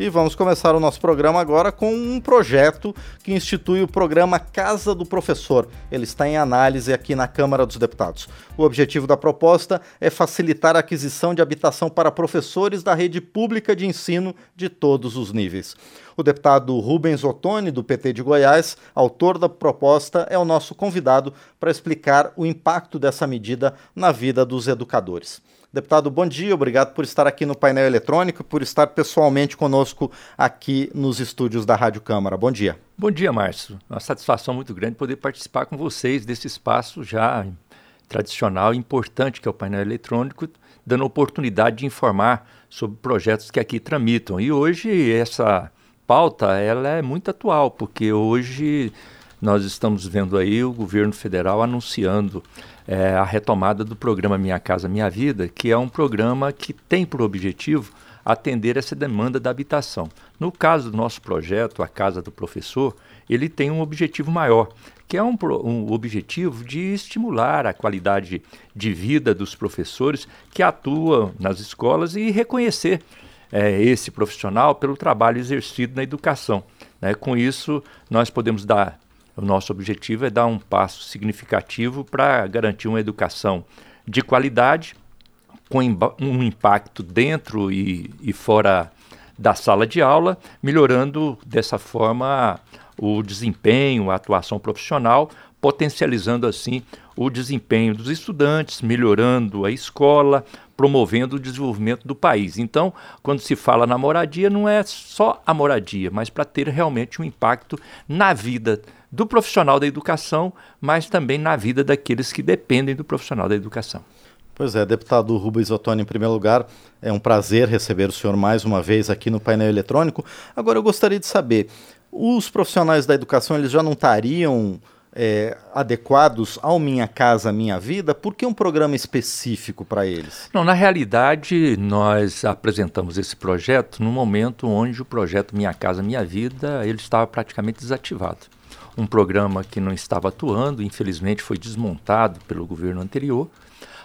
E vamos começar o nosso programa agora com um projeto que institui o programa Casa do Professor. Ele está em análise aqui na Câmara dos Deputados. O objetivo da proposta é facilitar a aquisição de habitação para professores da rede pública de ensino de todos os níveis. O deputado Rubens Ottoni, do PT de Goiás, autor da proposta, é o nosso convidado para explicar o impacto dessa medida na vida dos educadores. Deputado, bom dia, obrigado por estar aqui no painel eletrônico, por estar pessoalmente conosco aqui nos estúdios da Rádio Câmara. Bom dia. Bom dia, Márcio. Uma satisfação muito grande poder participar com vocês desse espaço já tradicional e importante que é o painel eletrônico, dando oportunidade de informar sobre projetos que aqui tramitam. E hoje essa pauta ela é muito atual, porque hoje nós estamos vendo aí o governo federal anunciando é, a retomada do programa Minha Casa Minha Vida, que é um programa que tem por objetivo atender essa demanda da habitação. No caso do nosso projeto, a Casa do Professor, ele tem um objetivo maior, que é um, um objetivo de estimular a qualidade de vida dos professores que atuam nas escolas e reconhecer é, esse profissional pelo trabalho exercido na educação. Né? Com isso, nós podemos dar o nosso objetivo é dar um passo significativo para garantir uma educação de qualidade, com um impacto dentro e, e fora da sala de aula, melhorando dessa forma o desempenho, a atuação profissional, potencializando assim o desempenho dos estudantes, melhorando a escola, promovendo o desenvolvimento do país. Então, quando se fala na moradia, não é só a moradia, mas para ter realmente um impacto na vida do profissional da educação, mas também na vida daqueles que dependem do profissional da educação. Pois é, deputado Rubens Ottoni, em primeiro lugar, é um prazer receber o senhor mais uma vez aqui no painel eletrônico. Agora, eu gostaria de saber, os profissionais da educação, eles já não estariam é, adequados ao Minha Casa Minha Vida? Por que um programa específico para eles? Não, na realidade, nós apresentamos esse projeto no momento onde o projeto Minha Casa Minha Vida ele estava praticamente desativado um programa que não estava atuando, infelizmente foi desmontado pelo governo anterior.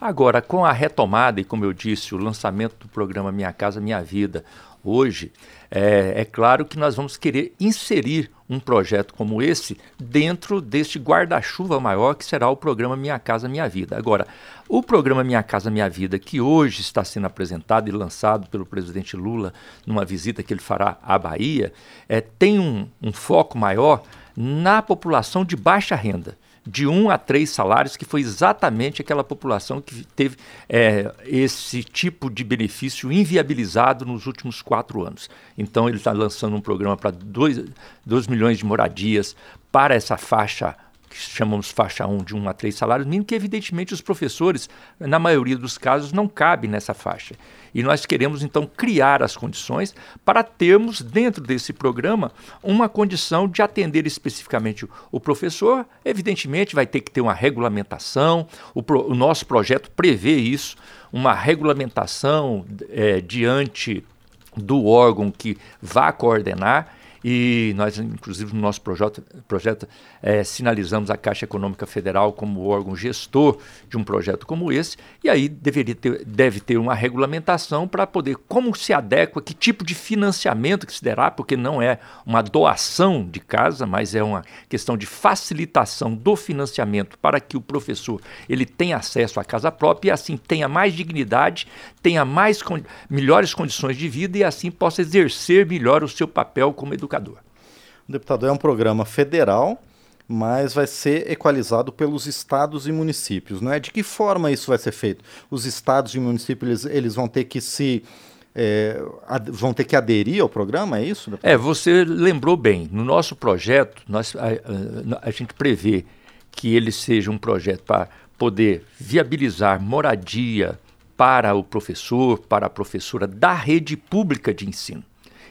Agora, com a retomada e, como eu disse, o lançamento do programa Minha Casa Minha Vida hoje, é, é, claro que nós vamos querer inserir um projeto como esse dentro deste guarda-chuva maior que será o programa Minha Casa Minha Vida. Agora, o programa Minha Casa Minha Vida, que hoje está sendo apresentado e lançado pelo presidente Lula numa visita que ele fará à Bahia, é, tem um, um foco maior na população de baixa renda, de um a três salários, que foi exatamente aquela população que teve é, esse tipo de benefício inviabilizado nos últimos quatro anos. Então, ele está lançando um programa para 2 milhões de moradias para essa faixa que chamamos faixa 1 de 1 a 3 salários mínimos, que evidentemente os professores, na maioria dos casos, não cabem nessa faixa. E nós queremos então criar as condições para termos dentro desse programa uma condição de atender especificamente o professor. Evidentemente vai ter que ter uma regulamentação, o, pro, o nosso projeto prevê isso, uma regulamentação é, diante do órgão que vá coordenar e nós, inclusive, no nosso projeto, projeto é, sinalizamos a Caixa Econômica Federal como órgão gestor de um projeto como esse, e aí deveria ter, deve ter uma regulamentação para poder, como se adequa, que tipo de financiamento que se derá, porque não é uma doação de casa, mas é uma questão de facilitação do financiamento para que o professor ele tenha acesso à casa própria e assim tenha mais dignidade, tenha mais melhores condições de vida e assim possa exercer melhor o seu papel como educador educador. O deputado é um programa federal, mas vai ser equalizado pelos estados e municípios, não é? De que forma isso vai ser feito? Os estados e municípios eles, eles vão ter que se é, vão ter que aderir ao programa, é isso? Deputado? É, você lembrou bem. No nosso projeto, nós, a, a, a gente prevê que ele seja um projeto para poder viabilizar moradia para o professor, para a professora da rede pública de ensino.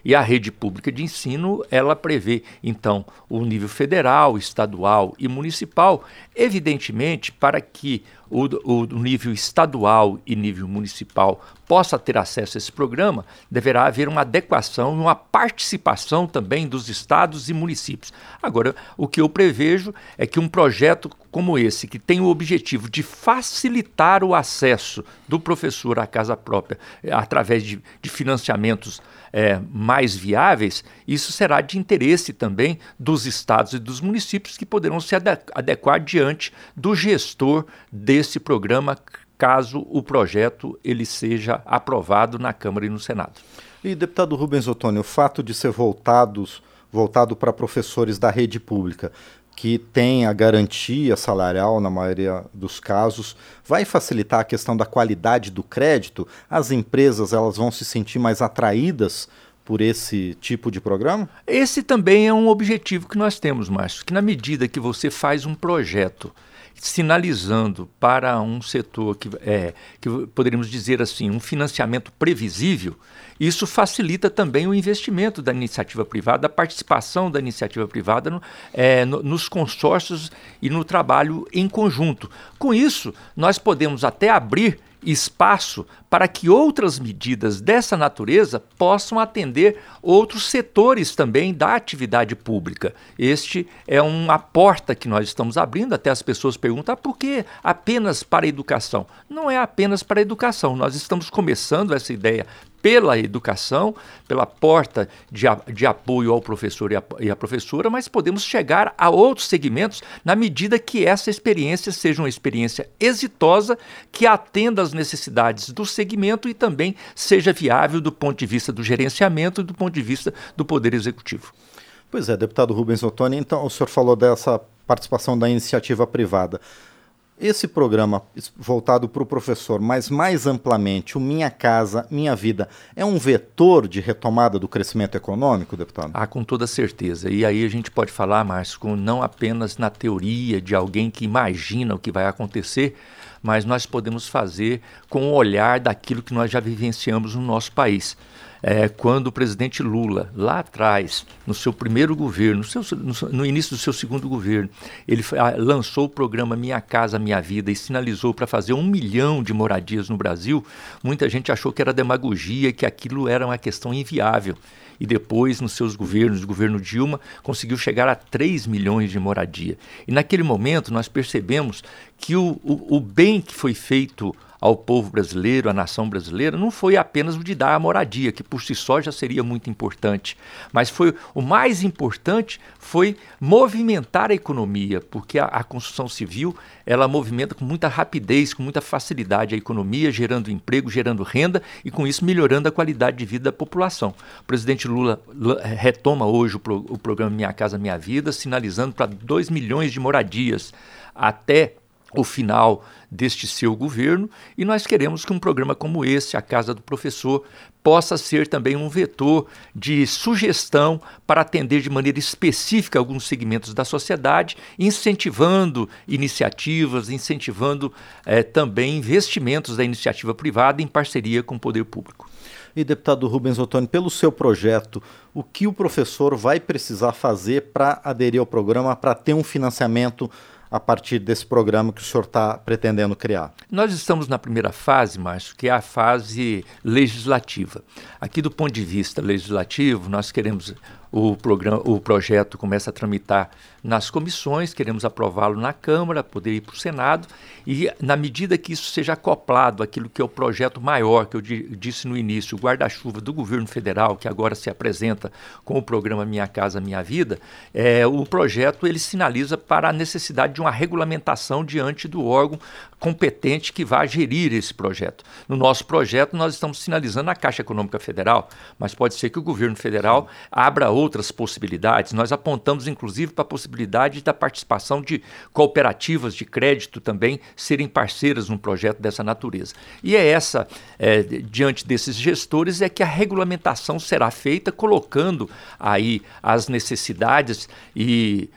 E a rede pública de ensino, ela prevê, então, o nível federal, estadual e municipal, evidentemente, para que o, o, nível estadual e nível municipal possa ter acesso a esse programa, deverá haver uma adequação e uma participação também dos estados e municípios. Agora, o que eu prevejo é que um projeto como esse, que tem o objetivo de facilitar o acesso do professor à casa própria eh, através de, de financiamentos é, mais viáveis, isso será de interesse também dos estados e dos municípios que poderão se adequar diante do gestor programa caso o projeto ele seja aprovado na Câmara e no Senado. E deputado Rubens Ottoni, o fato de ser voltados voltado para professores da rede pública que tem a garantia salarial na maioria dos casos, vai facilitar a questão da qualidade do crédito? As empresas elas vão se sentir mais atraídas por esse tipo de programa? Esse também é um objetivo que nós temos, Márcio, que na medida que você faz um projeto sinalizando para um setor que, é, que poderíamos dizer assim, um financiamento previsível, isso facilita também o investimento da iniciativa privada, a participação da iniciativa privada no, é, no, nos consórcios e no trabalho em conjunto. Com isso, nós podemos até abrir espaço para que outras medidas dessa natureza possam atender outros setores também da atividade pública. Este é uma porta que nós estamos abrindo, até as pessoas perguntam ah, por que apenas para a educação? Não é apenas para a educação, nós estamos começando essa ideia pela educação, pela porta de, de apoio ao professor e, a, e à professora, mas podemos chegar a outros segmentos na medida que essa experiência seja uma experiência exitosa, que atenda às necessidades do segmento e também seja viável do ponto de vista do gerenciamento e do ponto de vista do Poder Executivo. Pois é, deputado Rubens Ottoni, então o senhor falou dessa participação da iniciativa privada. Esse programa voltado para o professor, mas mais amplamente, o Minha Casa, Minha Vida, é um vetor de retomada do crescimento econômico, deputado? Ah, com toda certeza. E aí a gente pode falar, Márcio, não apenas na teoria de alguém que imagina o que vai acontecer, mas nós podemos fazer com o olhar daquilo que nós já vivenciamos no nosso país é, quando o presidente Lula, lá atrás, no seu primeiro governo, no, seu, no, no início do seu segundo governo, ele ah, lançou o programa Minha Casa Minha Vida e sinalizou para fazer um milhão de moradias no Brasil, muita gente achou que era demagogia, que aquilo era uma questão inviável. E depois, nos seus governos, o governo Dilma, conseguiu chegar a 3 milhões de moradia. E naquele momento nós percebemos que o, o, o bem que foi feito ao povo brasileiro, à nação brasileira, não foi apenas o de dar a moradia, que por si só já seria muito importante, mas foi o mais importante foi movimentar a economia, porque a, a construção civil ela movimenta com muita rapidez, com muita facilidade a economia, gerando emprego, gerando renda e com isso melhorando a qualidade de vida da população. O presidente Lula retoma hoje o, pro, o programa Minha Casa Minha Vida, sinalizando para 2 milhões de moradias até o final deste seu governo e nós queremos que um programa como esse, a Casa do Professor, possa ser também um vetor de sugestão para atender de maneira específica alguns segmentos da sociedade, incentivando iniciativas, incentivando eh, também investimentos da iniciativa privada em parceria com o poder público. E deputado Rubens Ottoni, pelo seu projeto, o que o professor vai precisar fazer para aderir ao programa, para ter um financiamento a partir desse programa que o senhor está pretendendo criar? Nós estamos na primeira fase, Márcio, que é a fase legislativa. Aqui, do ponto de vista legislativo, nós queremos o, programa, o projeto começa a tramitar nas comissões, queremos aprová-lo na Câmara, poder ir para o Senado, e na medida que isso seja acoplado àquilo que é o projeto maior, que eu disse no início, o guarda-chuva do governo federal, que agora se apresenta com o programa Minha Casa Minha Vida, é, o projeto ele sinaliza para a necessidade de uma regulamentação diante do órgão competente que vai gerir esse projeto. No nosso projeto, nós estamos sinalizando a Caixa Econômica Federal, mas pode ser que o governo federal abra outras possibilidades. Nós apontamos, inclusive, para a possibilidade da participação de cooperativas de crédito também serem parceiras num projeto dessa natureza. E é essa, é, diante desses gestores, é que a regulamentação será feita colocando aí as necessidades e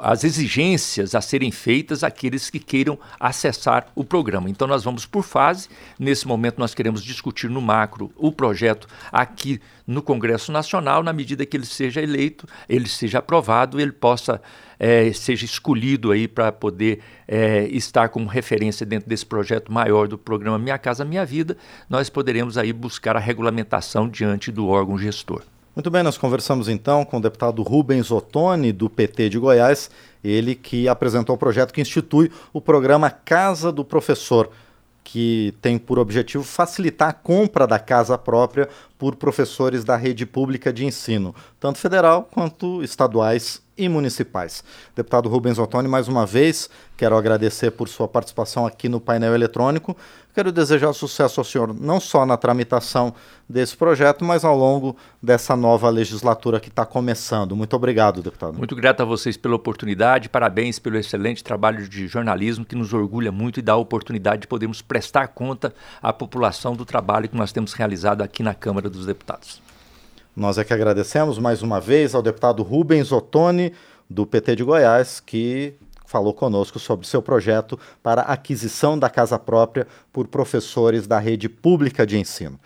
as exigências a serem feitas àqueles que queiram acessar o programa. Então nós vamos por fase. Nesse momento nós queremos discutir no macro o projeto aqui no Congresso Nacional, na medida que ele seja eleito, ele seja aprovado, ele possa é, seja escolhido aí para poder é, estar como referência dentro desse projeto maior do programa Minha Casa Minha Vida, nós poderemos aí buscar a regulamentação diante do órgão gestor. Muito bem, nós conversamos então com o deputado Rubens Ottoni, do PT de Goiás, ele que apresentou o projeto que institui o programa Casa do Professor, que tem por objetivo facilitar a compra da casa própria por professores da rede pública de ensino, tanto federal quanto estaduais e municipais. Deputado Rubens Ottoni, mais uma vez, quero agradecer por sua participação aqui no painel eletrônico. Quero desejar sucesso ao senhor, não só na tramitação desse projeto, mas ao longo dessa nova legislatura que está começando. Muito obrigado, deputado. Muito grato a vocês pela oportunidade, parabéns pelo excelente trabalho de jornalismo que nos orgulha muito e dá a oportunidade de podermos prestar conta à população do trabalho que nós temos realizado aqui na Câmara dos Deputados. Nós é que agradecemos mais uma vez ao deputado Rubens Ottoni, do PT de Goiás, que falou conosco sobre seu projeto para aquisição da casa própria por professores da rede pública de ensino.